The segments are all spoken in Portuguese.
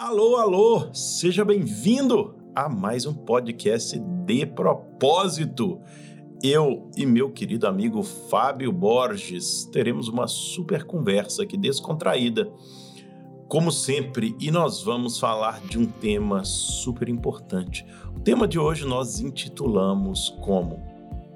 Alô, alô, seja bem-vindo a mais um podcast de propósito. Eu e meu querido amigo Fábio Borges teremos uma super conversa aqui descontraída, como sempre, e nós vamos falar de um tema super importante. O tema de hoje nós intitulamos como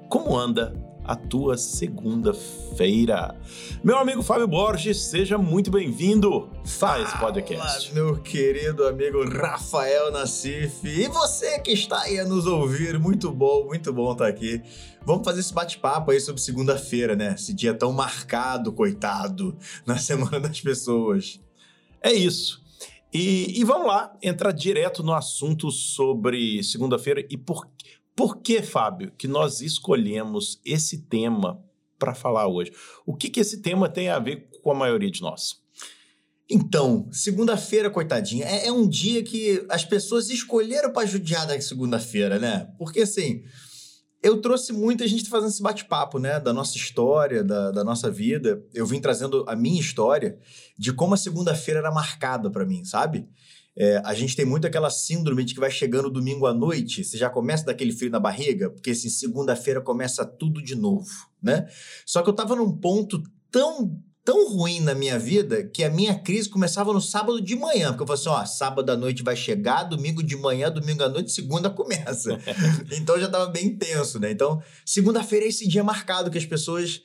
Como anda a tua segunda-feira. Meu amigo Fábio Borges, seja muito bem-vindo a esse podcast. Olá, meu querido amigo Rafael Nassif. E você que está aí a nos ouvir, muito bom, muito bom estar aqui. Vamos fazer esse bate-papo aí sobre segunda-feira, né? Esse dia tão marcado, coitado, na Semana das Pessoas. É isso. E, e vamos lá, entrar direto no assunto sobre segunda-feira e por por que, Fábio, que nós escolhemos esse tema para falar hoje? O que, que esse tema tem a ver com a maioria de nós? Então, segunda-feira, coitadinha, é, é, um dia que as pessoas escolheram para judiar da segunda-feira, né? Porque assim, eu trouxe muita gente fazendo esse bate-papo, né? Da nossa história, da, da nossa vida. Eu vim trazendo a minha história de como a segunda-feira era marcada para mim, sabe? É, a gente tem muito aquela síndrome de que vai chegando domingo à noite, você já começa daquele frio na barriga, porque assim, segunda-feira começa tudo de novo, né? Só que eu tava num ponto tão tão ruim na minha vida que a minha crise começava no sábado de manhã, porque eu falei assim, ó, sábado à noite vai chegar, domingo de manhã, domingo à noite, segunda começa. então já tava bem tenso, né? Então, segunda-feira é esse dia marcado que as pessoas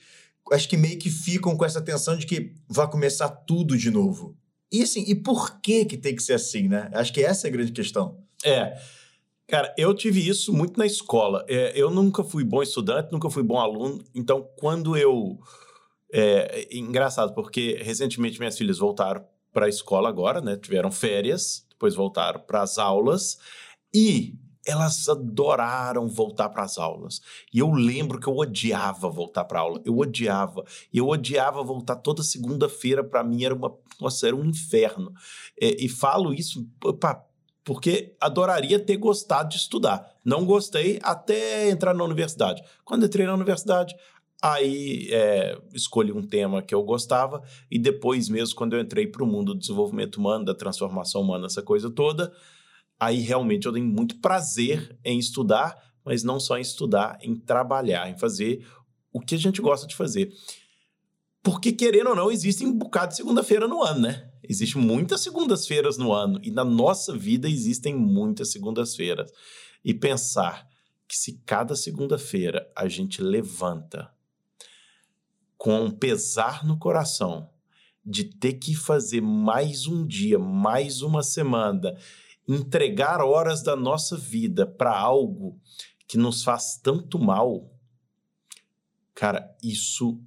acho que meio que ficam com essa tensão de que vai começar tudo de novo. E assim, e por que que tem que ser assim, né? Acho que essa é a grande questão. É. Cara, eu tive isso muito na escola. É, eu nunca fui bom estudante, nunca fui bom aluno. Então, quando eu. É, engraçado, porque recentemente minhas filhas voltaram para a escola agora, né? Tiveram férias, depois voltaram para as aulas. E elas adoraram voltar para as aulas. E eu lembro que eu odiava voltar para aula. Eu odiava. Eu odiava voltar toda segunda-feira. Para mim era uma, nossa, era um inferno. É, e falo isso opa, porque adoraria ter gostado de estudar. Não gostei até entrar na universidade. Quando entrei na universidade, Aí é, escolhi um tema que eu gostava, e depois mesmo, quando eu entrei para o mundo do desenvolvimento humano, da transformação humana, essa coisa toda, aí realmente eu tenho muito prazer em estudar, mas não só em estudar, em trabalhar, em fazer o que a gente gosta de fazer. Porque, querendo ou não, existe um bocado de segunda-feira no ano, né? Existem muitas segundas-feiras no ano, e na nossa vida existem muitas segundas-feiras. E pensar que se cada segunda-feira a gente levanta com um pesar no coração de ter que fazer mais um dia, mais uma semana, entregar horas da nossa vida para algo que nos faz tanto mal, cara, isso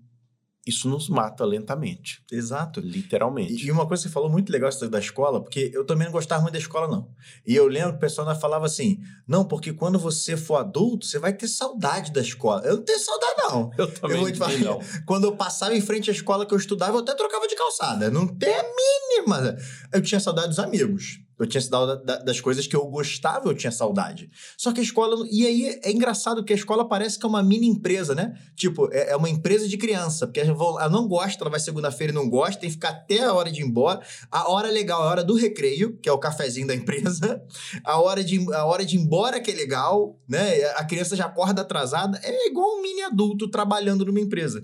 isso nos mata lentamente. Exato. Literalmente. E, uma coisa que você falou muito legal da escola, porque eu também não gostava muito da escola, não. E eu lembro que o pessoal falava assim: não, porque quando você for adulto, você vai ter saudade da escola. Eu não tenho saudade, não. Eu também eu falar, não. Quando eu passava em frente à escola que eu estudava, eu até trocava de calçada. Não tem a mínima. Eu tinha saudade dos amigos. Eu tinha saudade das coisas que eu gostava, eu tinha saudade. Só que a escola. E aí é engraçado que a escola parece que é uma mini empresa, né? Tipo, é, é uma empresa de criança, porque ela não gosta, ela vai segunda-feira e não gosta, tem que ficar até a hora de ir embora. A hora legal é a hora do recreio, que é o cafezinho da empresa. A hora de, a hora de ir embora que é legal, né? A criança já acorda atrasada. É igual um mini adulto trabalhando numa empresa.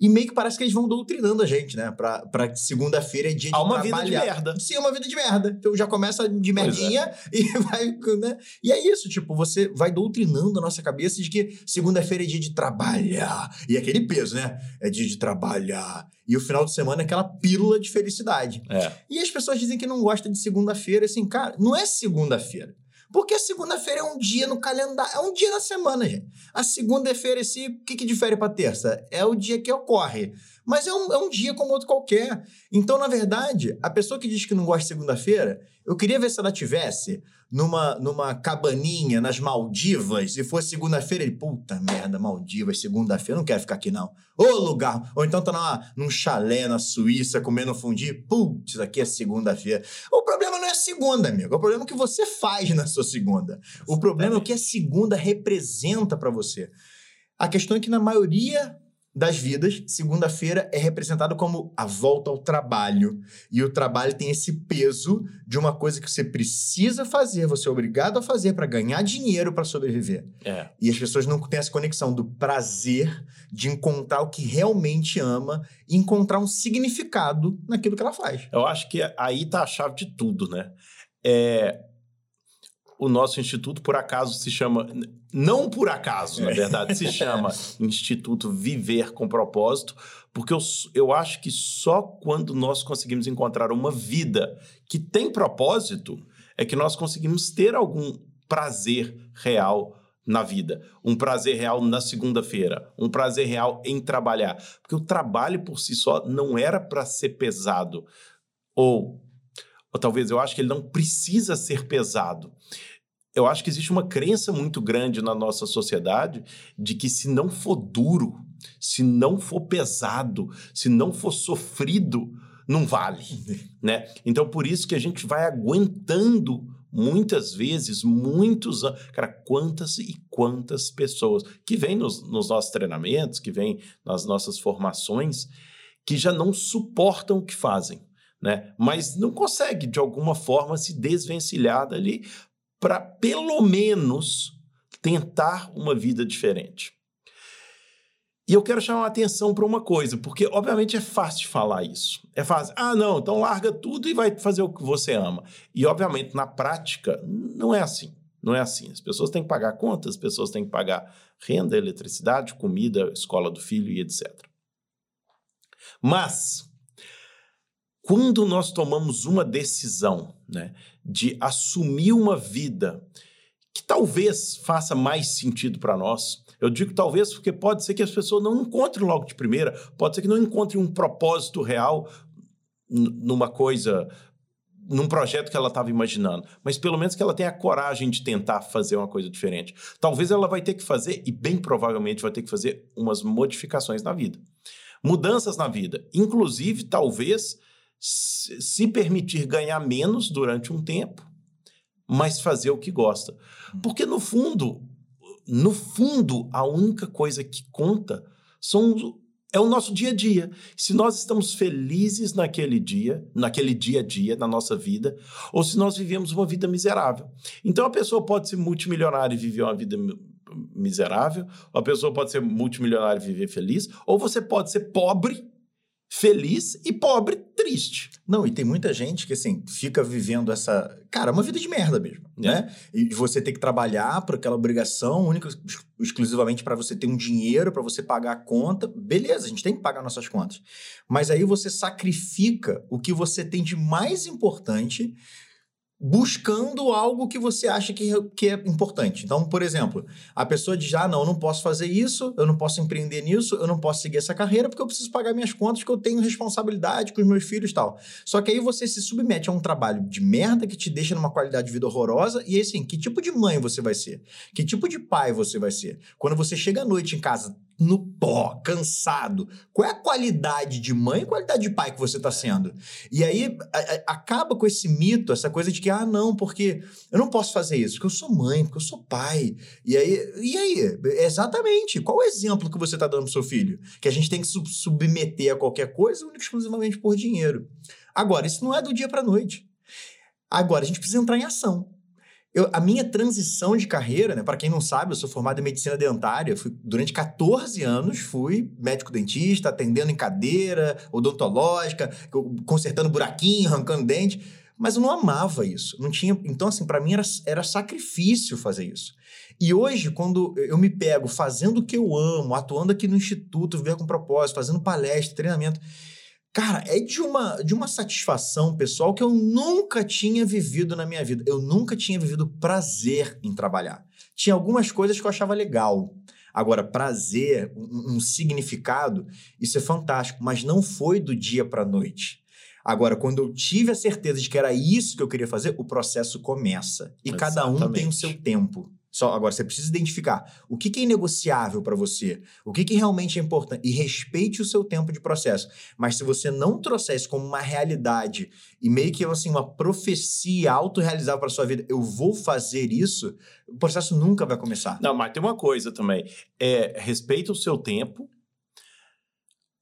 E meio que parece que eles vão doutrinando a gente, né? Pra, pra segunda-feira é dia Há de uma trabalhar. vida de merda. Sim, é uma vida de merda. Então já começa de é. merdinha é. e vai, né? E é isso, tipo, você vai doutrinando a nossa cabeça de que segunda-feira é dia de trabalhar. E aquele peso, né? É dia de trabalhar. E o final de semana é aquela pílula de felicidade. É. E as pessoas dizem que não gostam de segunda-feira, assim, cara, não é segunda-feira. Porque segunda-feira é um dia no calendário, é um dia na semana, gente. A segunda-feira, esse, o que, que difere para terça? É o dia que ocorre. Mas é um, é um dia como outro qualquer. Então, na verdade, a pessoa que diz que não gosta de segunda-feira, eu queria ver se ela tivesse numa, numa cabaninha nas Maldivas e fosse segunda-feira, ele, puta merda, Maldivas, segunda-feira, não quero ficar aqui não. Ô lugar! Ou então tá numa, num chalé na Suíça comendo fundi, putz, aqui é segunda-feira. O problema não é segunda, amigo, o problema é o que você faz na sua segunda. O problema é o que a segunda representa para você. A questão é que na maioria das vidas, segunda-feira é representado como a volta ao trabalho. E o trabalho tem esse peso de uma coisa que você precisa fazer, você é obrigado a fazer para ganhar dinheiro para sobreviver. É. E as pessoas não têm essa conexão do prazer de encontrar o que realmente ama e encontrar um significado naquilo que ela faz. Eu acho que aí tá a chave de tudo, né? É, o nosso instituto, por acaso, se chama. Não por acaso, na verdade, se chama Instituto Viver com Propósito, porque eu, eu acho que só quando nós conseguimos encontrar uma vida que tem propósito é que nós conseguimos ter algum prazer real na vida, um prazer real na segunda-feira, um prazer real em trabalhar, porque o trabalho por si só não era para ser pesado ou ou talvez eu acho que ele não precisa ser pesado. Eu acho que existe uma crença muito grande na nossa sociedade de que se não for duro, se não for pesado, se não for sofrido, não vale, né? Então por isso que a gente vai aguentando muitas vezes, muitos anos. Cara, quantas e quantas pessoas que vêm nos, nos nossos treinamentos, que vêm nas nossas formações, que já não suportam o que fazem né? Mas não consegue, de alguma forma, se desvencilhar dali para, pelo menos, tentar uma vida diferente. E eu quero chamar a atenção para uma coisa, porque obviamente é fácil falar isso. É fácil. Ah, não, então larga tudo e vai fazer o que você ama. E obviamente na prática não é assim. Não é assim. As pessoas têm que pagar contas, as pessoas têm que pagar renda, eletricidade, comida, escola do filho e etc. Mas quando nós tomamos uma decisão né, de assumir uma vida que talvez faça mais sentido para nós, eu digo talvez porque pode ser que as pessoas não encontrem logo de primeira, pode ser que não encontrem um propósito real numa coisa, num projeto que ela estava imaginando, mas pelo menos que ela tenha a coragem de tentar fazer uma coisa diferente. Talvez ela vai ter que fazer, e bem provavelmente vai ter que fazer, umas modificações na vida. Mudanças na vida. Inclusive, talvez se permitir ganhar menos durante um tempo, mas fazer o que gosta. Hum. Porque no fundo, no fundo, a única coisa que conta são é o nosso dia a dia. Se nós estamos felizes naquele dia, naquele dia a dia, na nossa vida, ou se nós vivemos uma vida miserável. Então a pessoa pode ser multimilionária e viver uma vida miserável, ou a pessoa pode ser multimilionária e viver feliz, ou você pode ser pobre feliz e pobre triste. Não, e tem muita gente que, assim, fica vivendo essa. Cara, uma vida de merda mesmo, é. né? E você tem que trabalhar por aquela obrigação única, exclusivamente para você ter um dinheiro, para você pagar a conta. Beleza, a gente tem que pagar nossas contas. Mas aí você sacrifica o que você tem de mais importante buscando algo que você acha que, que é importante. Então, por exemplo, a pessoa diz: ah, não, eu não posso fazer isso, eu não posso empreender nisso, eu não posso seguir essa carreira porque eu preciso pagar minhas contas, que eu tenho responsabilidade com os meus filhos e tal. Só que aí você se submete a um trabalho de merda que te deixa numa qualidade de vida horrorosa, e assim, que tipo de mãe você vai ser? Que tipo de pai você vai ser? Quando você chega à noite em casa no pó, cansado. Qual é a qualidade de mãe e qualidade de pai que você está sendo? E aí a, a, acaba com esse mito, essa coisa de que, ah, não, porque eu não posso fazer isso, porque eu sou mãe, porque eu sou pai. E aí, e aí? Exatamente. Qual o exemplo que você está dando pro seu filho? Que a gente tem que sub submeter a qualquer coisa única exclusivamente por dinheiro. Agora, isso não é do dia para noite. Agora, a gente precisa entrar em ação. Eu, a minha transição de carreira, né? Para quem não sabe, eu sou formado em medicina dentária. Fui, durante 14 anos fui médico dentista, atendendo em cadeira odontológica, consertando buraquinho, arrancando dente. Mas eu não amava isso. Não tinha. Então, assim, para mim era, era sacrifício fazer isso. E hoje, quando eu me pego fazendo o que eu amo, atuando aqui no instituto, ver com propósito, fazendo palestra, treinamento Cara, é de uma, de uma satisfação pessoal que eu nunca tinha vivido na minha vida. Eu nunca tinha vivido prazer em trabalhar. Tinha algumas coisas que eu achava legal. Agora, prazer, um, um significado, isso é fantástico, mas não foi do dia para a noite. Agora, quando eu tive a certeza de que era isso que eu queria fazer, o processo começa. E Exatamente. cada um tem o seu tempo. Só, agora, você precisa identificar o que, que é inegociável para você, o que, que realmente é importante, e respeite o seu tempo de processo. Mas se você não trouxer isso como uma realidade e meio que assim, uma profecia autorrealizável para sua vida, eu vou fazer isso, o processo nunca vai começar. Não, mas tem uma coisa também: é, respeita o seu tempo,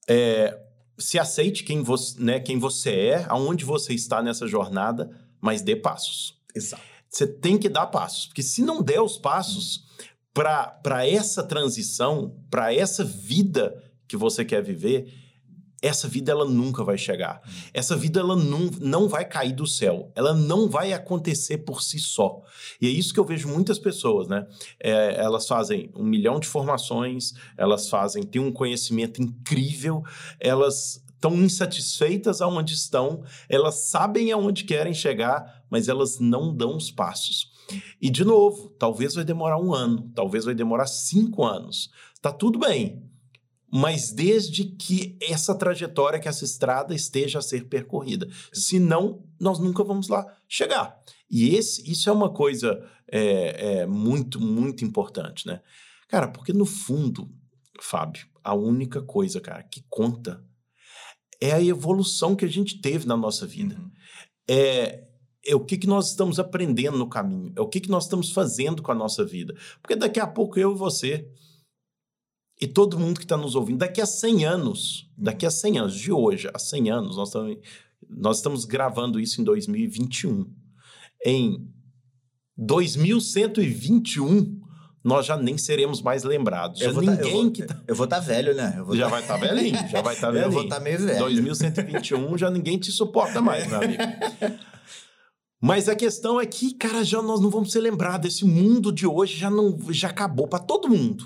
é, se aceite quem você, né, quem você é, aonde você está nessa jornada, mas dê passos. Exato. Você tem que dar passos, porque se não der os passos para essa transição, para essa vida que você quer viver, essa vida ela nunca vai chegar. Essa vida ela não, não vai cair do céu. Ela não vai acontecer por si só. E é isso que eu vejo muitas pessoas, né? É, elas fazem um milhão de formações, elas fazem, têm um conhecimento incrível, elas estão insatisfeitas aonde estão, elas sabem aonde querem chegar, mas elas não dão os passos. E, de novo, talvez vai demorar um ano, talvez vai demorar cinco anos. Tá tudo bem mas desde que essa trajetória, que essa estrada esteja a ser percorrida. Senão, nós nunca vamos lá chegar. E esse, isso é uma coisa é, é, muito, muito importante, né? Cara, porque no fundo, Fábio, a única coisa, cara, que conta é a evolução que a gente teve na nossa vida. Uhum. É, é o que, que nós estamos aprendendo no caminho, é o que, que nós estamos fazendo com a nossa vida. Porque daqui a pouco eu e você e todo mundo que está nos ouvindo, daqui a 100 anos, daqui a 100 anos, de hoje a 100 anos, nós estamos, nós estamos gravando isso em 2021. Em 2121, nós já nem seremos mais lembrados. Já ninguém tá, eu vou, que tá... Eu vou estar tá velho, né? já tá... vai estar tá velhinho, já vai estar tá velhinho. eu vou estar tá meio velho. 2121 já ninguém te suporta mais, meu amigo. Mas a questão é que, cara, já nós não vamos ser lembrados. Esse mundo de hoje já não já acabou para todo mundo.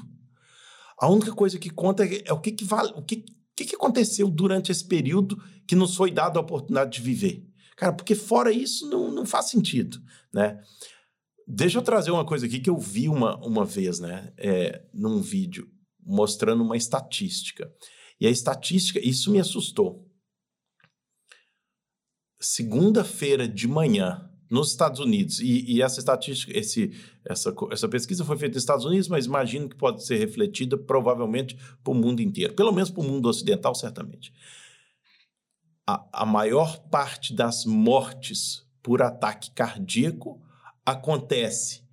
A única coisa que conta é o que, que vale, o que, que, que aconteceu durante esse período que nos foi dado a oportunidade de viver. Cara, porque fora isso não, não faz sentido, né? Deixa eu trazer uma coisa aqui que eu vi uma, uma vez, né? É, num vídeo mostrando uma estatística. E a estatística, isso me assustou. Segunda-feira de manhã, nos Estados Unidos, e, e, essa estatística, esse, essa, essa pesquisa foi feita nos Estados Unidos, mas imagino que pode ser refletida provavelmente para o mundo inteiro, pelo menos para o mundo ocidental, certamente. A, a maior parte das mortes por ataque cardíaco acontece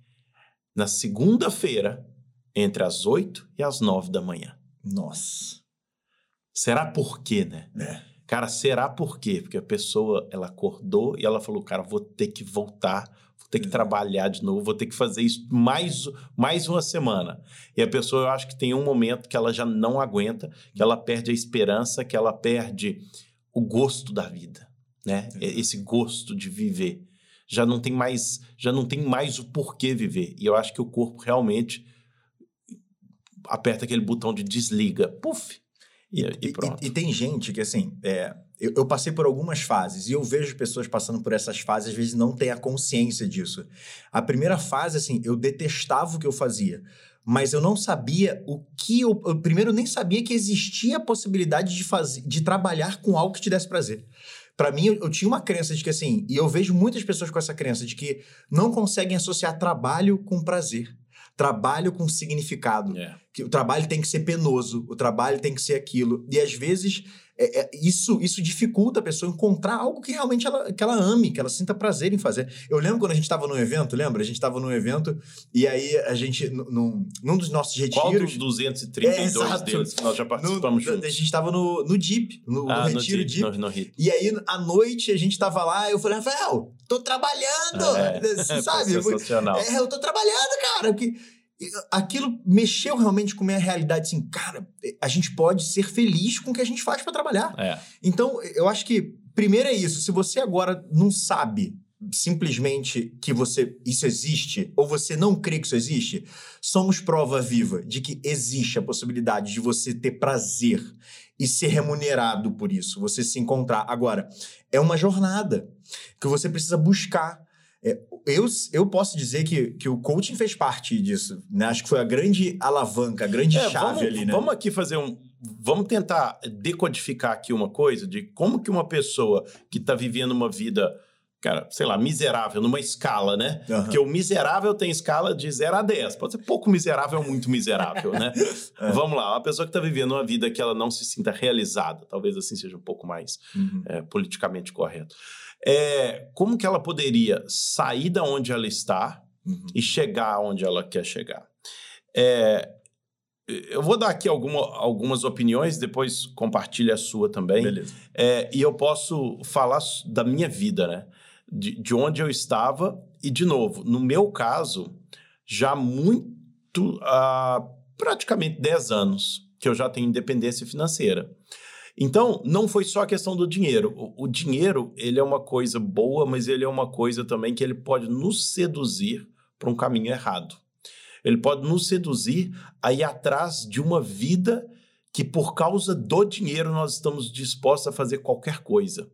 na segunda-feira, entre as 8 e as 9 da manhã. Nossa. Será por quê, né? É. Cara, será por quê? Porque a pessoa, ela acordou e ela falou, cara, vou ter que voltar, vou ter que trabalhar de novo, vou ter que fazer isso mais, mais uma semana. E a pessoa, eu acho que tem um momento que ela já não aguenta, que ela perde a esperança, que ela perde o gosto da vida, né? Esse gosto de viver. Já não tem mais, já não tem mais o porquê viver. E eu acho que o corpo realmente aperta aquele botão de desliga. Puf, e, e, e, e, tem gente que, assim, é, eu, eu, passei por algumas fases e eu vejo pessoas passando por essas fases, às vezes não têm a consciência disso. A primeira fase, assim, eu detestava o que eu fazia, mas eu não sabia o que eu. eu primeiro, nem sabia que existia a possibilidade de, fazer, de trabalhar com algo que te desse prazer. Para mim, eu, eu, tinha uma crença de que, assim, e eu vejo muitas pessoas com essa crença de que não conseguem associar trabalho com prazer trabalho com significado. É. Que o trabalho tem que ser penoso, o trabalho tem que ser aquilo. E às vezes é, é, isso, isso dificulta a pessoa encontrar algo que realmente ela, que ela ame, que ela sinta prazer em fazer. Eu lembro quando a gente estava num evento, lembra? A gente estava num evento e aí a gente, num, num dos nossos retiros... Qual dos 232 é, deles que nós já participamos no, juntos? A gente estava no, no Jeep, no, ah, no retiro Jeep. No, e aí, à noite, a gente estava lá, eu falei, Rafael, tô trabalhando! É, sabe? sensacional. É, eu tô trabalhando, cara, porque aquilo mexeu realmente com a minha realidade, assim, cara, a gente pode ser feliz com o que a gente faz para trabalhar. É. Então, eu acho que primeiro é isso, se você agora não sabe simplesmente que você isso existe ou você não crê que isso existe, somos prova viva de que existe a possibilidade de você ter prazer e ser remunerado por isso, você se encontrar. Agora, é uma jornada que você precisa buscar eu, eu posso dizer que, que o coaching fez parte disso. Né? Acho que foi a grande alavanca, a grande é, chave vamos, ali, né? Vamos aqui fazer um. Vamos tentar decodificar aqui uma coisa de como que uma pessoa que está vivendo uma vida, cara, sei lá, miserável, numa escala, né? Uhum. Porque o miserável tem escala de 0 a 10. Pode ser pouco miserável ou muito miserável, né? é. Vamos lá, uma pessoa que está vivendo uma vida que ela não se sinta realizada, talvez assim seja um pouco mais uhum. é, politicamente correto é, como que ela poderia sair da onde ela está uhum. e chegar onde ela quer chegar. É, eu vou dar aqui alguma, algumas opiniões, depois compartilhe a sua também. Beleza. É, e eu posso falar da minha vida, né? De, de onde eu estava. E, de novo, no meu caso, já muito, há praticamente 10 anos que eu já tenho independência financeira. Então, não foi só a questão do dinheiro. O, o dinheiro, ele é uma coisa boa, mas ele é uma coisa também que ele pode nos seduzir para um caminho errado. Ele pode nos seduzir a ir atrás de uma vida que, por causa do dinheiro, nós estamos dispostos a fazer qualquer coisa.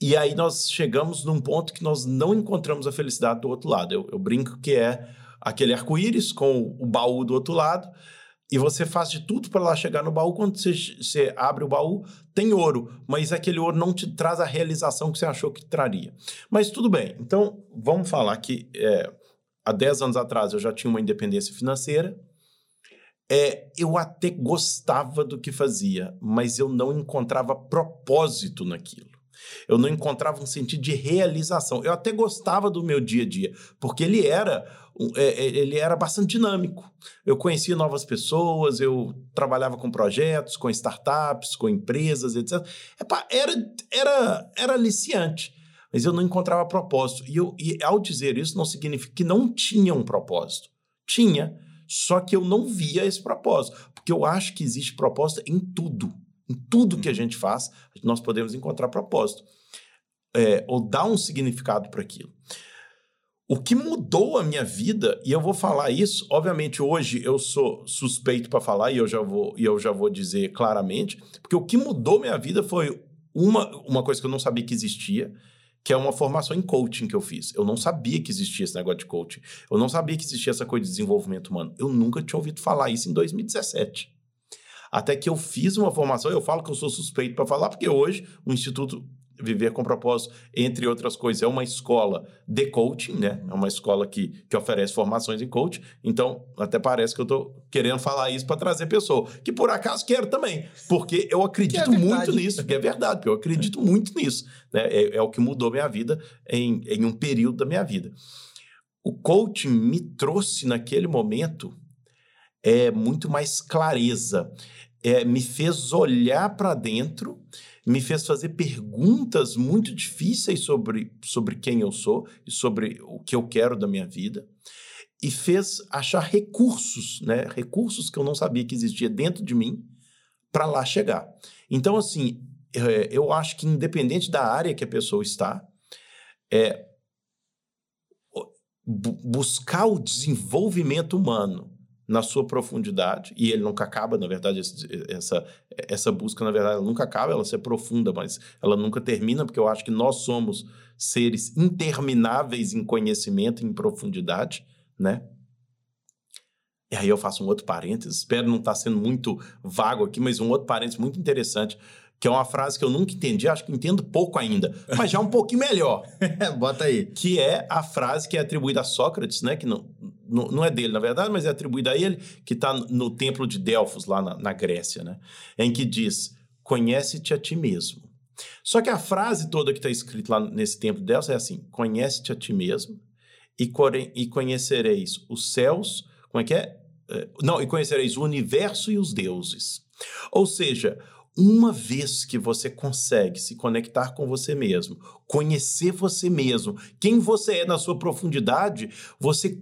E aí nós chegamos num ponto que nós não encontramos a felicidade do outro lado. Eu, eu brinco que é aquele arco-íris com o baú do outro lado, e você faz de tudo para lá chegar no baú. Quando você, você, abre o baú, tem ouro, mas aquele ouro não te traz a realização que você achou que traria. Mas tudo bem. Então, vamos falar que é, há 10 anos atrás eu já tinha uma independência financeira. É, eu até gostava do que fazia, mas eu não encontrava propósito naquilo. Eu não encontrava um sentido de realização. Eu até gostava do meu dia a dia, porque ele era, é, é, ele era bastante dinâmico. Eu conhecia novas pessoas, eu trabalhava com projetos, com startups, com empresas, etc. Era, era, era aliciante mas eu não encontrava propósito. E, eu, e ao dizer isso, não significa que não tinha um propósito. Tinha, só que eu não via esse propósito. Porque eu acho que existe propósito em tudo. Em tudo que a gente faz, nós podemos encontrar propósito. É, ou dar um significado para aquilo. O que mudou a minha vida, e eu vou falar isso, obviamente hoje eu sou suspeito para falar e eu já vou e eu já vou dizer claramente, porque o que mudou minha vida foi uma, uma coisa que eu não sabia que existia, que é uma formação em coaching que eu fiz. Eu não sabia que existia esse negócio de coaching. Eu não sabia que existia essa coisa de desenvolvimento humano. Eu nunca tinha ouvido falar isso em 2017. Até que eu fiz uma formação, eu falo que eu sou suspeito para falar, porque hoje o Instituto Viver com Propósito, entre outras coisas, é uma escola de coaching, né? É uma escola que, que oferece formações em coaching. Então, até parece que eu estou querendo falar isso para trazer pessoa. Que por acaso quero também, porque eu acredito é muito nisso, que é verdade, porque eu acredito muito nisso. Né? É, é o que mudou minha vida em, em um período da minha vida. O coaching me trouxe naquele momento é muito mais clareza, é, me fez olhar para dentro me fez fazer perguntas muito difíceis sobre, sobre quem eu sou e sobre o que eu quero da minha vida e fez achar recursos, né? Recursos que eu não sabia que existia dentro de mim para lá chegar. Então, assim, é, eu acho que independente da área que a pessoa está, é buscar o desenvolvimento humano na sua profundidade, e ele nunca acaba, na verdade, essa, essa busca, na verdade, ela nunca acaba, ela se aprofunda, mas ela nunca termina, porque eu acho que nós somos seres intermináveis em conhecimento, em profundidade, né? E aí eu faço um outro parênteses, espero não estar tá sendo muito vago aqui, mas um outro parênteses muito interessante, que é uma frase que eu nunca entendi, acho que entendo pouco ainda, mas já um pouquinho melhor. Bota aí. Que é a frase que é atribuída a Sócrates, né? Que não, não, não é dele, na verdade, mas é atribuída a ele, que está no templo de Delfos, lá na, na Grécia, né? Em que diz: Conhece-te a ti mesmo. Só que a frase toda que está escrita lá nesse templo de Delfos é assim: Conhece-te a ti mesmo e, e conhecereis os céus. Como é que é? é? Não, e conhecereis o universo e os deuses. Ou seja, uma vez que você consegue se conectar com você mesmo, conhecer você mesmo, quem você é na sua profundidade, você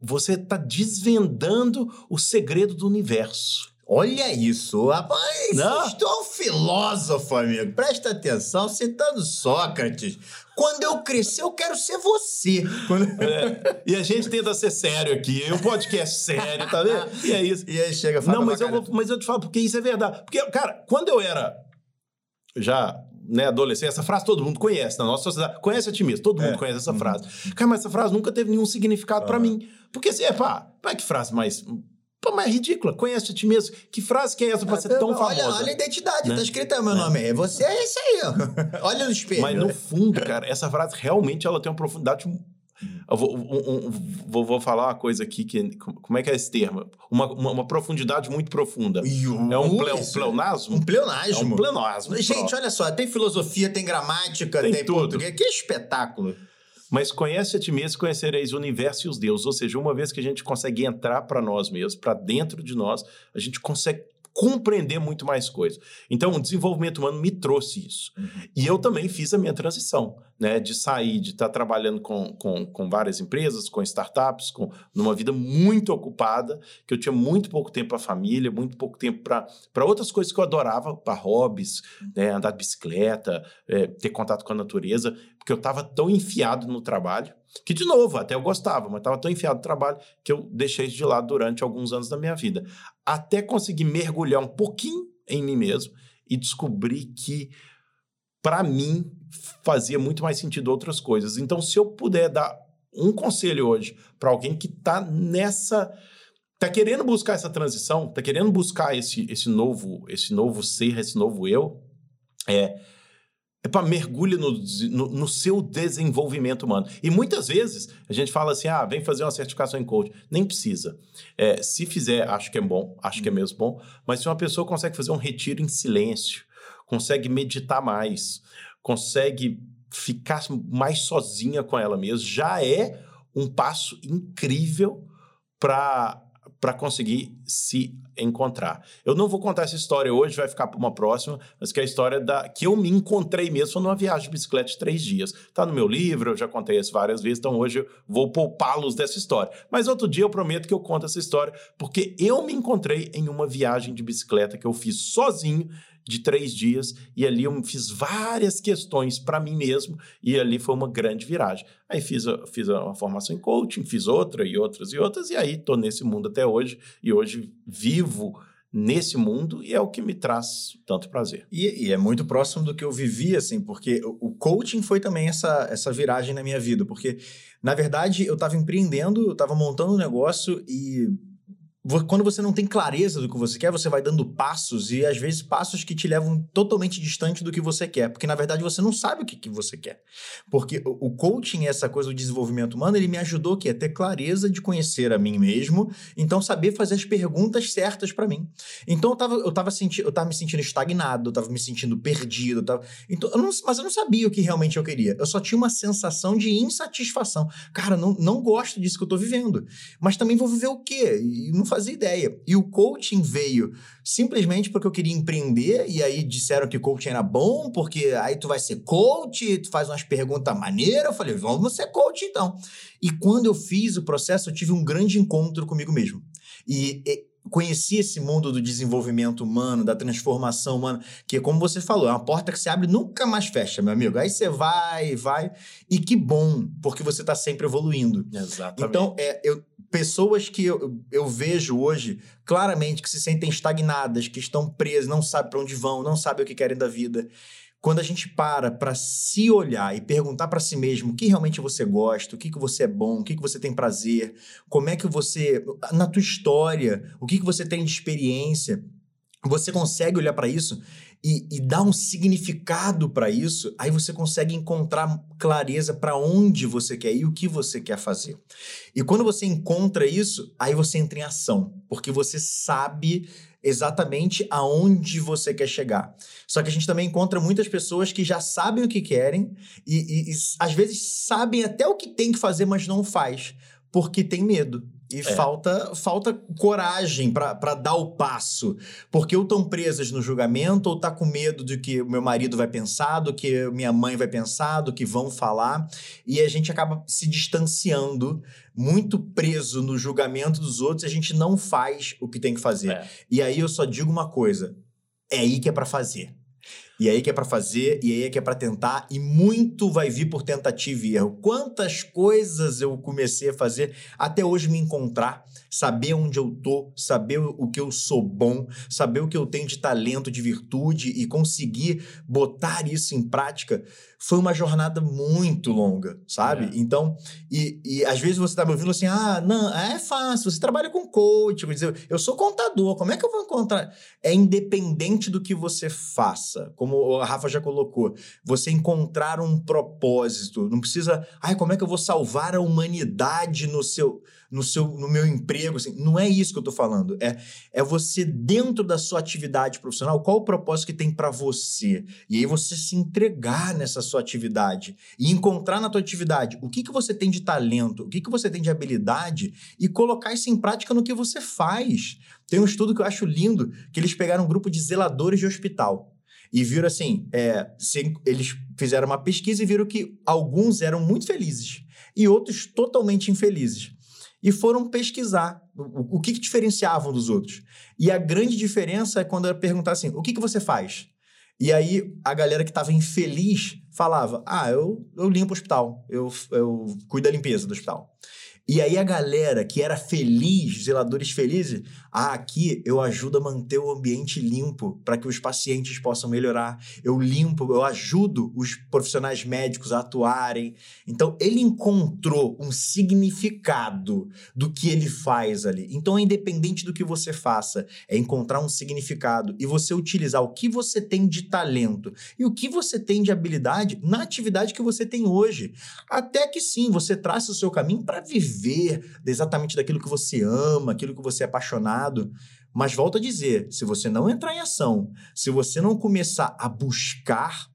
você está desvendando o segredo do universo. Olha isso, rapaz! Não? Estou um filósofo, amigo. Presta atenção, citando Sócrates. Quando eu crescer, eu quero ser você. Quando... É, e a gente tenta ser sério aqui. O podcast sério, tá vendo? E é isso. E aí chega fala Não, mas eu, vou, mas eu te falo, porque isso é verdade. Porque, cara, quando eu era já né, adolescente, essa frase todo mundo conhece na nossa sociedade. Conhece a ti mesmo, todo mundo é. conhece essa uhum. frase. Cara, mas essa frase nunca teve nenhum significado uhum. para mim. Porque assim, é pá, que frase mais. Pô, mas é ridícula. Conhece a ti mesmo. Que frase que é essa pra ser tão olha, famosa? Olha a identidade, né? tá escrito aí meu né? nome. É você é esse aí, ó. olha no espelho. Mas no fundo, cara, essa frase realmente ela tem uma profundidade vou, um, um, vou, vou, falar uma coisa aqui que. Como é que é esse termo? Uma, uma, uma profundidade muito profunda. é um, ple, um pleonasmo? Um pleonasmo. É um pleonasmo. Gente, olha só, tem filosofia, tem gramática, tem, tem tudo. português. Que espetáculo. mas conhece a ti mesmo, conhecereis o universo e os deuses. Ou seja, uma vez que a gente consegue entrar para nós mesmos, para dentro de nós, a gente consegue compreender muito mais coisas. Então, o desenvolvimento humano me trouxe isso. Uhum. E eu também fiz a minha transição, né? De sair, de estar trabalhando com, com, com várias empresas, com startups, com numa vida muito ocupada, que eu tinha muito pouco tempo para a família, muito pouco tempo para outras coisas que eu adorava, para hobbies, né? andar de bicicleta, é, ter contato com a natureza, porque eu estava tão enfiado no trabalho, que, de novo, até eu gostava, mas estava tão enfiado no trabalho que eu deixei isso de lado durante alguns anos da minha vida. Até conseguir mergulhar um pouquinho em mim mesmo e descobrir que, para mim, fazia muito mais sentido outras coisas. Então, se eu puder dar um conselho hoje para alguém que está nessa tá querendo buscar essa transição, tá querendo buscar esse, esse novo esse novo ser, esse novo eu, é é para mergulho no, no, no, seu desenvolvimento humano. E muitas vezes a gente fala assim: ah, vem fazer uma certificação em coach. Nem precisa. É, se fizer, acho que é bom, acho que é mesmo bom. Mas se uma pessoa consegue fazer um retiro em silêncio, consegue meditar mais, consegue ficar mais sozinha com ela mesma, já é um passo incrível para para conseguir se encontrar. Eu não vou contar essa história hoje, vai ficar para uma próxima, mas que é a história da que eu me encontrei mesmo numa viagem de bicicleta de três dias. Está no meu livro, eu já contei isso várias vezes, então hoje eu vou poupá-los dessa história. Mas outro dia eu prometo que eu conto essa história, porque eu me encontrei em uma viagem de bicicleta que eu fiz sozinho de três dias e ali eu fiz várias questões para mim mesmo e ali foi uma grande viragem. Aí fiz, fiz uma formação em coaching, fiz outra e outras e outras e aí estou nesse mundo até hoje e hoje vivo nesse mundo e é o que me traz tanto prazer. E, e, é muito próximo do que eu vivi, assim, porque o coaching foi também essa, essa viragem na minha vida, porque, na verdade, eu estava empreendendo, eu estava montando um negócio e quando você não tem clareza do que você quer, você vai dando passos e às vezes passos que te levam totalmente distante do que você quer, porque na verdade você não sabe o que, que você quer. Porque o coaching, essa coisa do desenvolvimento humano, ele me ajudou a ter clareza de conhecer a mim mesmo, então saber fazer as perguntas certas para mim. Então eu tava, eu tava sentindo, eu tava me sentindo estagnado, eu tava me sentindo perdido, eu tava, então, eu não, mas eu não sabia o que realmente eu queria. Eu só tinha uma sensação de insatisfação. Cara, não, não gosto disso que eu tô vivendo, mas também vou viver o quê? E não fazia ideia. E o coaching veio simplesmente porque eu queria empreender, e aí disseram que coaching era bom, porque aí tu vai ser coach, tu faz umas perguntas maneiras. Eu falei, vamos ser coach então. E quando eu fiz o processo, eu tive um grande encontro comigo mesmo. E, e conheci esse mundo do desenvolvimento humano, da transformação humana, que, como você falou, é uma porta que se abre e nunca mais fecha, meu amigo. Aí você vai, vai, e que bom, porque você está sempre evoluindo. Exatamente. Então, é, eu, pessoas que eu, eu vejo hoje claramente que se sentem estagnadas, que estão presas, não sabem para onde vão, não sabem o que querem da vida. Quando a gente para para se olhar e perguntar para si mesmo o que realmente você gosta, o que, que você é bom, o que, que você tem prazer, como é que você. na tua história, o que, que você tem de experiência, você consegue olhar para isso e, e, dar um significado para isso, aí você consegue encontrar clareza para onde você quer ir, o que você quer fazer. E quando você encontra isso, aí você entra em ação, porque você sabe exatamente aonde você quer chegar. Só que a gente também encontra muitas pessoas que já sabem o que querem e, e, e às vezes sabem até o que tem que fazer, mas não faz, porque tem medo. E é. falta, falta coragem para dar o passo. Porque ou estão presas no julgamento, ou tá com medo do que o meu marido vai pensar, do que minha mãe vai pensar, do que vão falar. E a gente acaba se distanciando, muito preso no julgamento dos outros, e a gente não faz o que tem que fazer. É. E aí eu só digo uma coisa: é aí que é para fazer. E aí que é para fazer, e aí que é para tentar, e muito vai vir por tentativa e erro. Quantas coisas eu comecei a fazer até hoje me encontrar, saber onde eu tô, saber o que eu sou bom, saber o que eu tenho de talento, de virtude e conseguir botar isso em prática foi uma jornada muito longa, sabe? É. Então, e, e às vezes você tá me ouvindo assim, ah, não, é fácil, você trabalha com coach, dizer, eu sou contador, como é que eu vou encontrar? É independente do que você faça, como a Rafa já colocou, você encontrar um propósito, não precisa, ai, como é que eu vou salvar a humanidade no seu no seu no meu emprego, assim, não é isso que eu tô falando. É, é você dentro da sua atividade profissional, qual o propósito que tem para você? E aí você se entregar nessa sua atividade e encontrar na tua atividade o que, que você tem de talento, o que, que você tem de habilidade e colocar isso em prática no que você faz. Tem um estudo que eu acho lindo, que eles pegaram um grupo de zeladores de hospital e viram assim, é, eles fizeram uma pesquisa e viram que alguns eram muito felizes e outros totalmente infelizes. E foram pesquisar o, o que, que diferenciavam dos outros. E a grande diferença é quando eu perguntar assim, o que, que você faz? E aí a galera que estava infeliz falava: Ah, eu, eu limpo o hospital, eu, eu cuido da limpeza do hospital. E aí a galera que era feliz, zeladores felizes, ah, aqui eu ajudo a manter o ambiente limpo para que os pacientes possam melhorar. Eu limpo, eu ajudo os profissionais médicos a atuarem. Então ele encontrou um significado do que ele faz ali. Então é independente do que você faça, é encontrar um significado e você utilizar o que você tem de talento e o que você tem de habilidade na atividade que você tem hoje. Até que sim, você traça o seu caminho para viver exatamente daquilo que você ama, aquilo que você é apaixonado. Mas volto a dizer, se você não entrar em ação, se você não começar a buscar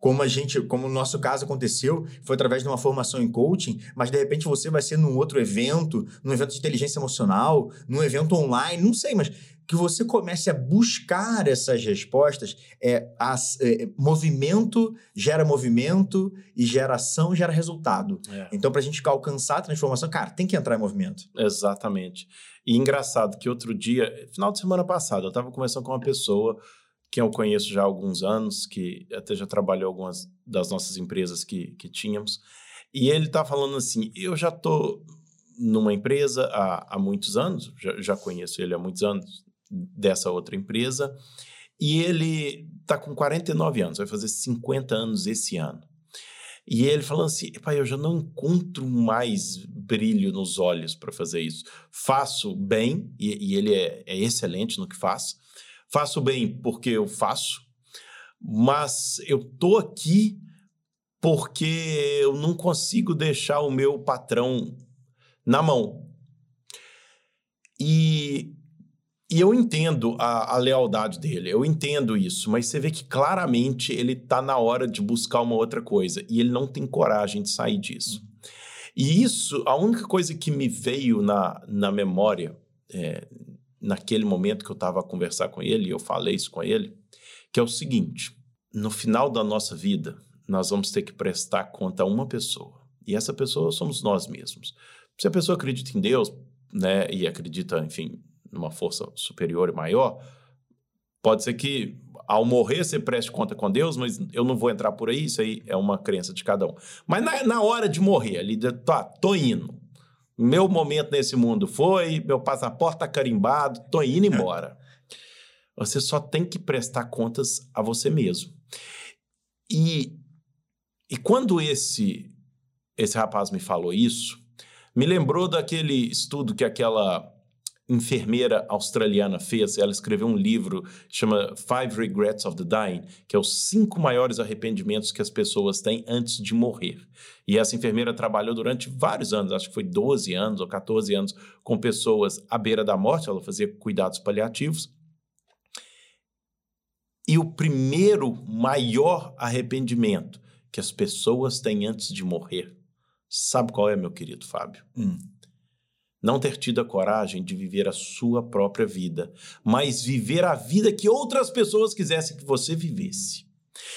como a gente, como no nosso caso aconteceu, foi através de uma formação em coaching, mas de repente você vai ser num outro evento, num evento de inteligência emocional, num evento online, não sei, mas que você comece a buscar essas respostas, é, as, é, movimento gera movimento e geração gera resultado. É. Então, para a gente alcançar a transformação, cara, tem que entrar em movimento. Exatamente. E engraçado que outro dia, final de semana passada, eu estava conversando com uma pessoa que eu conheço já há alguns anos, que até já trabalhou algumas das nossas empresas que, que tínhamos, e ele está falando assim: eu já estou numa empresa há, há muitos anos, já, já conheço ele há muitos anos, dessa outra empresa. E ele está com 49 anos, vai fazer 50 anos esse ano. E ele falando assim: pai, eu já não encontro mais brilho nos olhos para fazer isso. Faço bem, e, e ele é, é, excelente no que faz. Faço bem porque eu faço, mas eu tô aqui porque eu não consigo deixar o meu patrão na mão. E e eu entendo a, a, lealdade dele, eu entendo isso, mas você vê que claramente ele está na hora de buscar uma outra coisa e ele não tem coragem de sair disso. E isso, a única coisa que me veio na, na memória, é, naquele momento que eu estava a conversar com ele, eu falei isso com ele, que é o seguinte: no final da nossa vida, nós vamos ter que prestar conta a uma pessoa, e essa pessoa somos nós mesmos. Se a pessoa acredita em Deus, né, e acredita, enfim, numa força superior e maior, pode ser que ao morrer você preste conta com Deus, mas eu não vou entrar por aí, isso aí é uma crença de cada um. Mas na, na hora de morrer, ali, tá, tô indo. Meu momento nesse mundo foi, meu passaporte tá carimbado, tô indo embora. Você só tem que prestar contas a você mesmo. E, e quando esse, esse rapaz me falou isso, me lembrou daquele estudo que aquela enfermeira australiana fez. Ela escreveu um livro chama Five Regrets of the Dying, que é os cinco maiores arrependimentos que as pessoas têm antes de morrer. E essa enfermeira trabalhou durante vários anos, acho que foi 12 anos ou 14 anos, com pessoas à beira da morte, ela fazia cuidados paliativos. E o primeiro maior arrependimento que as pessoas têm antes de morrer, sabe qual é, meu querido Fábio? Hum não ter tido a coragem de viver a sua própria vida, mas viver a vida que outras pessoas quisessem que você vivesse.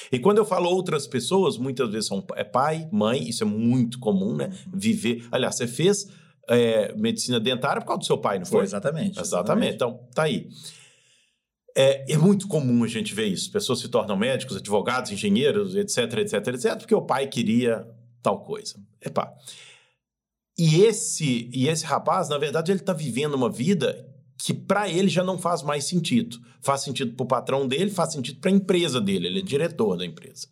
E quando eu falo outras pessoas, muitas vezes são é pai, mãe, isso é muito comum, né? Viver. Aliás, você fez é, medicina dentária por causa do seu pai, não foi? foi exatamente, exatamente. Exatamente. Então, tá aí. É, é, muito comum a gente ver isso. Pessoas se tornam médicos, advogados, engenheiros, etc, etc, etc, porque o pai queria tal coisa. Epá. E esse, e esse rapaz, na verdade, ele está vivendo uma vida que para ele já não faz mais sentido. Faz sentido para o patrão dele, faz sentido para a empresa dele, ele é diretor da empresa.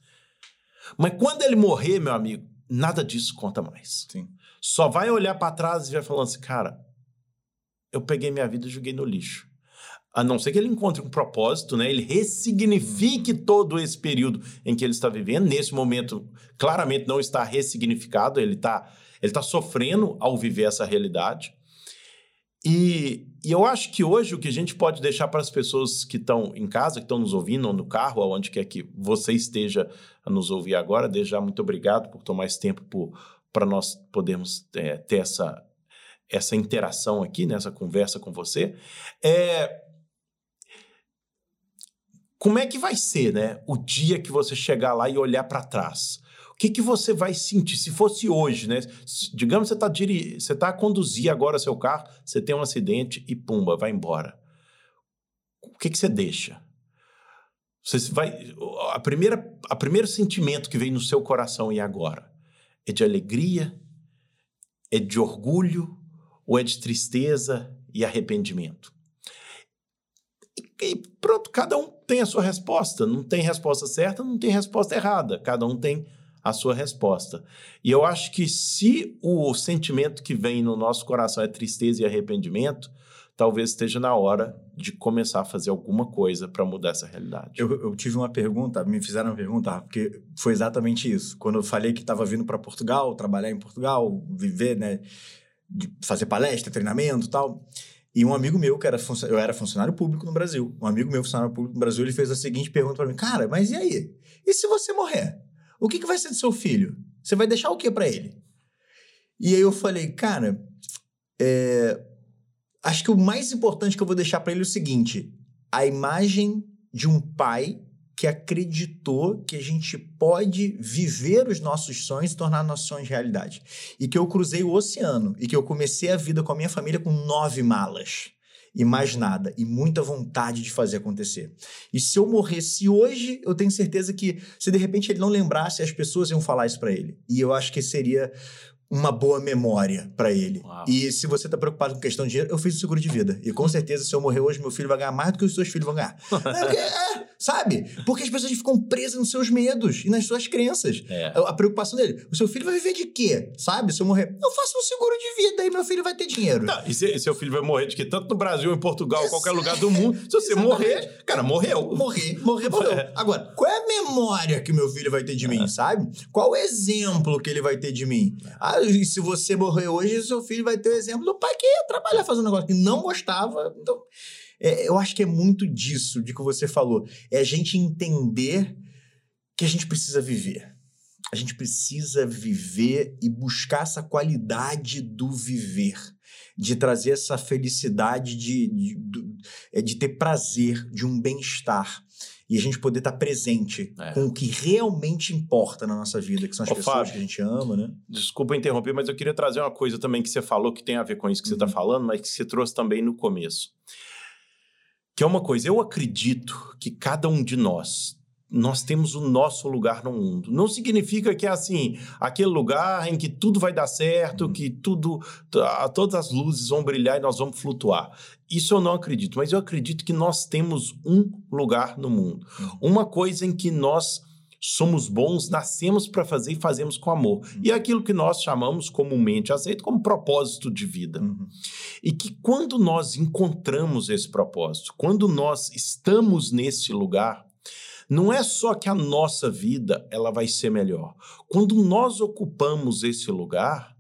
Mas quando ele morrer, meu amigo, nada disso conta mais. Sim. Só vai olhar para trás e vai falando assim, cara, eu peguei minha vida e joguei no lixo. A não ser que ele encontre um propósito, né? Ele ressignifique todo esse período em que ele está vivendo. Nesse momento, claramente não está ressignificado, ele está ele está sofrendo ao viver essa realidade. E, e, eu acho que hoje o que a gente pode deixar para as pessoas que estão em casa, que estão nos ouvindo, ou no carro, ou onde quer que você esteja a nos ouvir agora, desde já muito obrigado por tomar esse tempo para nós podermos é, ter essa, essa interação aqui, nessa conversa com você. É, como é que vai ser né, o dia que você chegar lá e olhar para trás? Que, que você vai sentir se fosse hoje, né? Digamos que você está você tá a conduzir agora seu carro, você tem um acidente e pumba, vai embora. O que, que você deixa? Você vai a primeira a primeiro sentimento que vem no seu coração e agora é de alegria, é de orgulho ou é de tristeza e arrependimento? E pronto, cada um tem a sua resposta. Não tem resposta certa, não tem resposta errada. Cada um tem a sua resposta. E eu acho que se o sentimento que vem no nosso coração é tristeza e arrependimento, talvez esteja na hora de começar a fazer alguma coisa para mudar essa realidade. Eu, eu, tive uma pergunta, me fizeram uma pergunta, porque foi exatamente isso. Quando eu falei que estava vindo para Portugal, trabalhar em Portugal, viver, né, fazer palestra, treinamento e tal. E um amigo meu, que era eu era funcionário público no Brasil, um amigo meu, funcionário público no Brasil, ele fez a seguinte pergunta para mim: Cara, mas e aí? E se você morrer? O que, que vai ser do seu filho? Você vai deixar o que para ele? E aí eu falei, cara, é... acho que o mais importante que eu vou deixar para ele é o seguinte: a imagem de um pai que acreditou que a gente pode viver os nossos sonhos e tornar nossos sonhos realidade. E que eu cruzei o oceano e que eu comecei a vida com a minha família com nove malas e mais nada, e muita vontade de fazer acontecer. E se eu morresse hoje, eu tenho certeza que se de repente ele não lembrasse, as pessoas iam falar isso para ele. E eu acho que seria uma boa memória para ele. Uau. E se você tá preocupado com questão de dinheiro, eu fiz o seguro de vida. E com certeza, se eu morrer hoje, meu filho vai ganhar mais do que os seus filhos vão ganhar. é, é, sabe? Porque as pessoas ficam presas nos seus medos e nas suas crenças. É. A, preocupação dele, o seu filho vai viver de quê? Sabe? Se eu morrer, eu faço um seguro de vida e meu filho vai ter dinheiro. Não, e, se, e seu filho vai morrer de quê? Tanto no Brasil, em Portugal, em qualquer lugar do mundo. Se você Exatamente. morrer, cara, morreu. Morrer, morrer, morreu. É. Agora, qual é a memória que meu filho vai ter de mim, é. sabe? Qual o exemplo que ele vai ter de mim? É. E se você morrer hoje, seu filho vai ter o exemplo do pai que ia trabalhar fazendo um negócio que não gostava. Então, é, eu acho que é muito disso, de que você falou. É a gente entender que a gente precisa viver. A gente precisa viver e buscar essa qualidade do viver, de trazer essa felicidade, de, de, de, é, de ter prazer, de um bem-estar e a gente poder estar tá presente é. com o que realmente importa na nossa vida, que são as Ô, pessoas Fábio, que a gente ama, né? Desculpa interromper, mas eu queria trazer uma coisa também que você falou que tem a ver com isso que tá uhum. você está falando, mas que você trouxe também no começo. Que é uma coisa, eu acredito que cada um de nós nós temos o nosso lugar no mundo. Não significa que é assim, aquele lugar em que tudo vai dar certo, uhum. que tudo, todas as luzes vão brilhar e nós vamos flutuar. Isso eu não acredito, mas eu acredito que nós temos um lugar no mundo. Uhum. Uma coisa em que nós somos bons, nascemos para fazer e fazemos com amor. Uhum. E é aquilo que nós chamamos comumente aceito como propósito de vida. Uhum. E que quando nós encontramos esse propósito, quando nós estamos nesse lugar, não é só que a nossa vida ela vai ser melhor. Quando nós ocupamos esse lugar,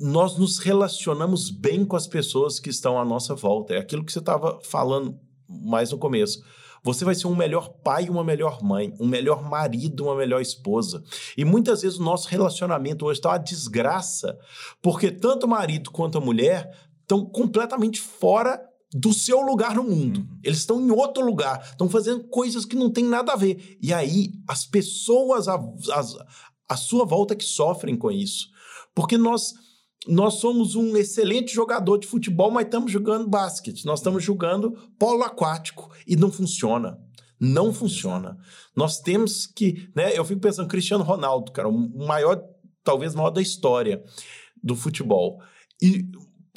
nós nos relacionamos bem com as pessoas que estão à nossa volta. É aquilo que você estava falando mais no começo. Você vai ser um melhor pai, uma melhor mãe, um melhor marido, uma melhor esposa. E muitas vezes o nosso relacionamento hoje está uma desgraça, porque tanto o marido quanto a mulher estão completamente fora do seu lugar no mundo. Uhum. Eles estão em outro lugar, estão fazendo coisas que não tem nada a ver. E aí, as pessoas à, à sua volta que sofrem com isso. Porque nós, nós somos um excelente jogador de futebol, mas estamos jogando basquete, nós estamos jogando polo aquático e não funciona. Não funciona. Nós temos que. Né, eu fico pensando, Cristiano Ronaldo, cara, o maior, talvez maior da história do futebol. E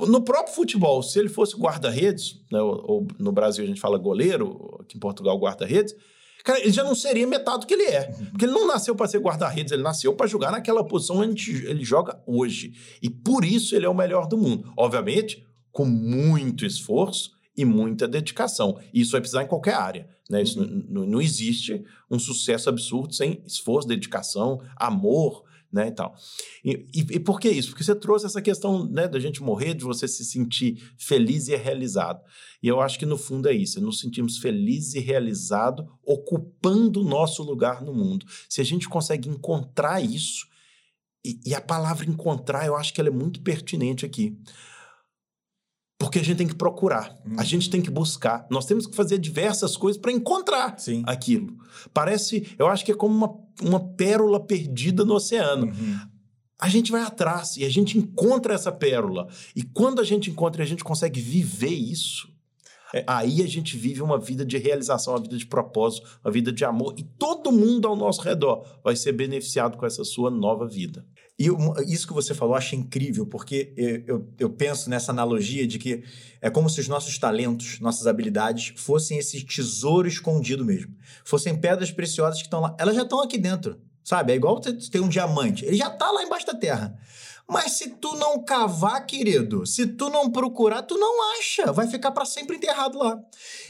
no próprio futebol, se ele fosse guarda-redes, né, ou, ou, no Brasil a gente fala goleiro, aqui em Portugal guarda-redes, cara, ele já não seria metade do que ele é. Uhum. Porque ele não nasceu para ser guarda-redes, ele nasceu para jogar naquela posição onde ele joga hoje. E por isso ele é o melhor do mundo. Obviamente, com muito esforço e muita dedicação. Isso vai precisar em qualquer área. Né? Isso uhum. não existe um sucesso absurdo sem esforço, dedicação, amor, né, e tal. E, e, e, por que isso? Porque você trouxe essa questão, né, da gente morrer, de você se sentir feliz e realizado. E eu acho que no fundo é isso, nos sentimos felizes e realizados ocupando o nosso lugar no mundo. Se a gente consegue encontrar isso, e, e a palavra encontrar, eu acho que ela é muito pertinente aqui. Porque a gente tem que procurar, hum. a gente tem que buscar. Nós temos que fazer diversas coisas para encontrar Sim. aquilo. Parece, eu acho que é como uma, uma pérola perdida no oceano. Uhum. A gente vai atrás e a gente encontra essa pérola. E quando a gente encontra e a gente consegue viver isso, é, aí a gente vive uma vida de realização, uma vida de propósito, uma vida de amor. E todo mundo ao nosso redor vai ser beneficiado com essa sua nova vida. E isso que você falou, acho incrível, porque eu, eu, eu, penso nessa analogia de que é como se os nossos talentos, nossas habilidades, fossem esse tesouro escondido mesmo. Fossem pedras preciosas que estão lá. Elas já estão aqui dentro, sabe? É igual você ter um diamante. Ele já está lá embaixo da terra. Mas se tu não cavar, querido, se tu não procurar, tu não acha. Vai ficar para sempre enterrado lá.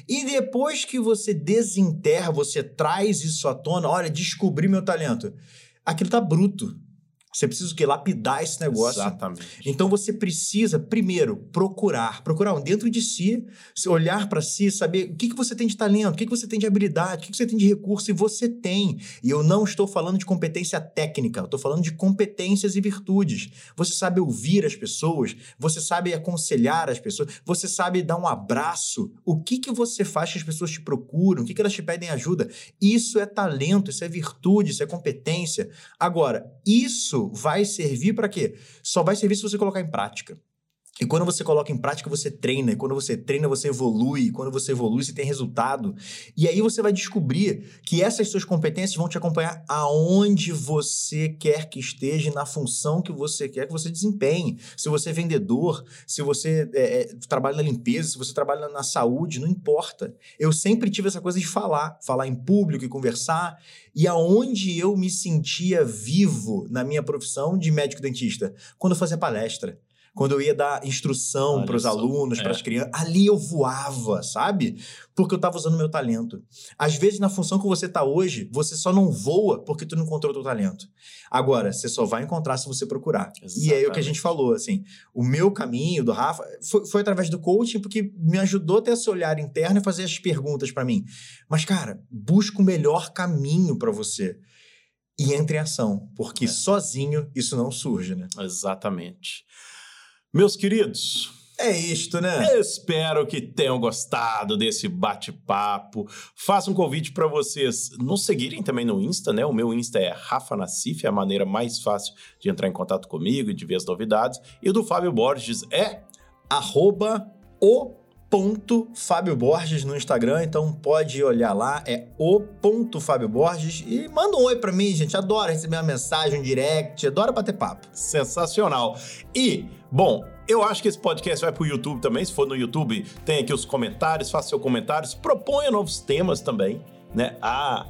E depois que você desenterra, você traz isso à tona, olha, descobri meu talento. Aquilo tá bruto você precisa o quê? Lapidar esse negócio. Exatamente. Então você precisa, primeiro, procurar. Procurar dentro de si, olhar para si, saber o que, que você tem de talento, o que, que você tem de habilidade, o que, que você tem de recurso, e você tem. E eu não estou falando de competência técnica, eu estou falando de competências e virtudes. Você sabe ouvir as pessoas, você sabe aconselhar as pessoas, você sabe dar um abraço. O que, que você faz que as pessoas te procuram, o que, que elas te pedem ajuda. Isso é talento, isso é virtude, isso é competência. Agora, isso vai servir para quê? Só vai servir se você colocar em prática. E quando você coloca em prática, você treina. E quando você treina, você evolui. E quando você evolui, você tem resultado. E aí você vai descobrir que essas suas competências vão te acompanhar aonde você quer que esteja, na função que você quer que você desempenhe. Se você é vendedor, se você é, é, trabalha na limpeza, se você trabalha na saúde, não importa. Eu sempre tive essa coisa de falar, falar em público e conversar. E aonde eu me sentia vivo na minha profissão de médico dentista? Quando eu fazia palestra quando eu ia dar instrução para os alunos, é. para as crianças, ali eu voava, sabe? Porque eu estava usando meu talento. Às vezes, na função que você está hoje, você só não voa porque tu não encontrou o teu talento. Agora, você só vai encontrar se você procurar. Exatamente. E é o que a gente falou, assim, o meu caminho do Rafa foi, foi através do coaching, porque me ajudou a ter esse olhar interno e fazer as perguntas para mim. Mas, cara, busca o melhor caminho para você e entre em ação, porque é. sozinho isso não surge, né? Exatamente. Meus queridos, é isto, né? Espero que tenham gostado desse bate-papo. Faço um convite para vocês nos seguirem também no Insta, né? O meu Insta é Rafa Nassif, é a maneira mais fácil de entrar em contato comigo e de ver as novidades. E o do Fábio Borges é arroba o ponto Fábio Borges no Instagram, então pode olhar lá, é o ponto Fábio Borges e manda um oi para mim, gente, adoro receber uma mensagem, um direct, adoro bater papo. Sensacional. E, bom, eu acho que esse podcast vai pro YouTube também, se for no YouTube, tem aqui os comentários, faça seus comentários, proponha novos temas também, né? Ah,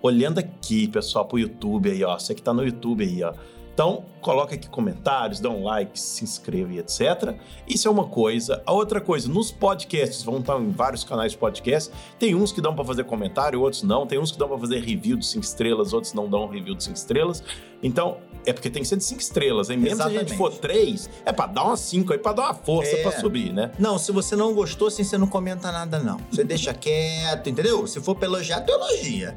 olhando aqui, pessoal, pro YouTube aí, ó, você que tá no YouTube aí, ó, então, coloca aqui comentários, dá um like, se inscreva e etc. Isso é uma coisa. A outra coisa, nos podcasts, vão estar em vários canais de podcast. Tem uns que dão para fazer comentário, outros não. Tem uns que dão para fazer review de 5 estrelas, outros não dão review de 5 estrelas. Então, é porque tem que ser de 5 estrelas, hein? Mesmo Exatamente. se a gente for 3, é para dar umas 5 aí, para dar uma força é. para subir, né? Não, se você não gostou, assim, você não comenta nada, não. Você deixa quieto, entendeu? Se for pra elogiar, tu elogia.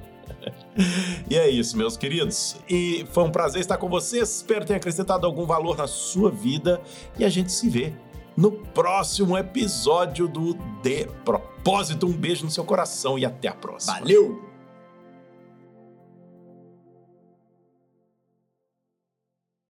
E é isso, meus queridos. E foi um prazer estar com vocês. Espero ter acrescentado algum valor na sua vida. E a gente se vê no próximo episódio do De Propósito. Um beijo no seu coração e até a próxima. Valeu!